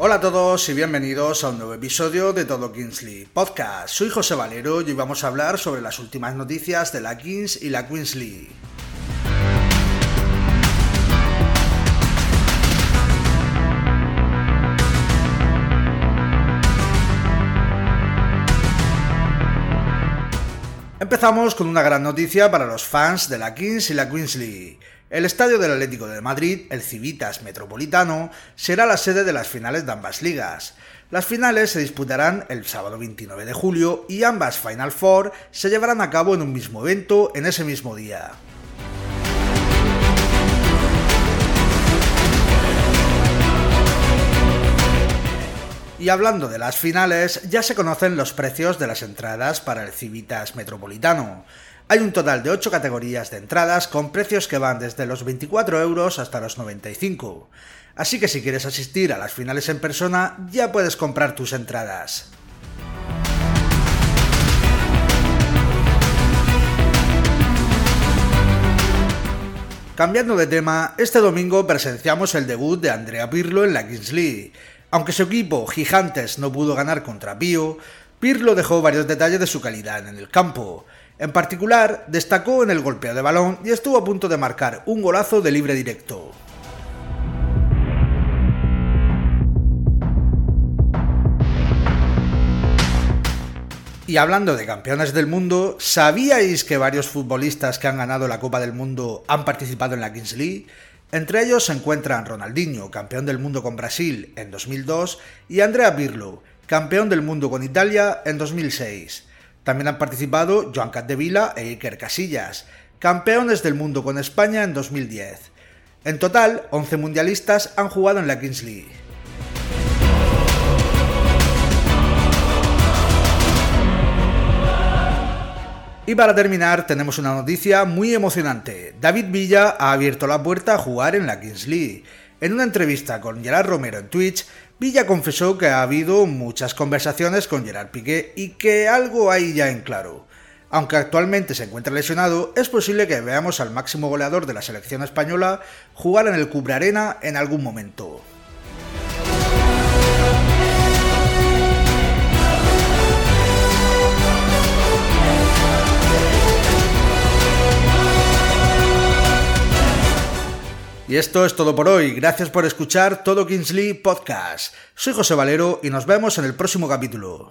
Hola a todos y bienvenidos a un nuevo episodio de Todo Kingsley Podcast. Soy José Valero y hoy vamos a hablar sobre las últimas noticias de la Kings y la Queens League. Empezamos con una gran noticia para los fans de la Kings y la Queens League. El estadio del Atlético de Madrid, el Civitas Metropolitano, será la sede de las finales de ambas ligas. Las finales se disputarán el sábado 29 de julio y ambas Final Four se llevarán a cabo en un mismo evento en ese mismo día. Y hablando de las finales, ya se conocen los precios de las entradas para el Civitas Metropolitano. Hay un total de 8 categorías de entradas con precios que van desde los 24 euros hasta los 95. Así que si quieres asistir a las finales en persona, ya puedes comprar tus entradas. Cambiando de tema, este domingo presenciamos el debut de Andrea Pirlo en la Kings League. Aunque su equipo, Gigantes, no pudo ganar contra Pío, Pirlo dejó varios detalles de su calidad en el campo. En particular, destacó en el golpeo de balón y estuvo a punto de marcar un golazo de libre directo. Y hablando de campeones del mundo, ¿sabíais que varios futbolistas que han ganado la Copa del Mundo han participado en la Kings League? Entre ellos se encuentran Ronaldinho, campeón del mundo con Brasil en 2002, y Andrea Pirlo, campeón del mundo con Italia en 2006. También han participado Joan Capdevila e Iker Casillas, campeones del mundo con España en 2010. En total, 11 mundialistas han jugado en la Kings League. Y para terminar, tenemos una noticia muy emocionante. David Villa ha abierto la puerta a jugar en la Kings League. En una entrevista con Gerard Romero en Twitch, Villa confesó que ha habido muchas conversaciones con Gerard Piqué y que algo hay ya en claro. Aunque actualmente se encuentra lesionado, es posible que veamos al máximo goleador de la selección española jugar en el Cubre Arena en algún momento. Y esto es todo por hoy. Gracias por escuchar Todo Kingsley Podcast. Soy José Valero y nos vemos en el próximo capítulo.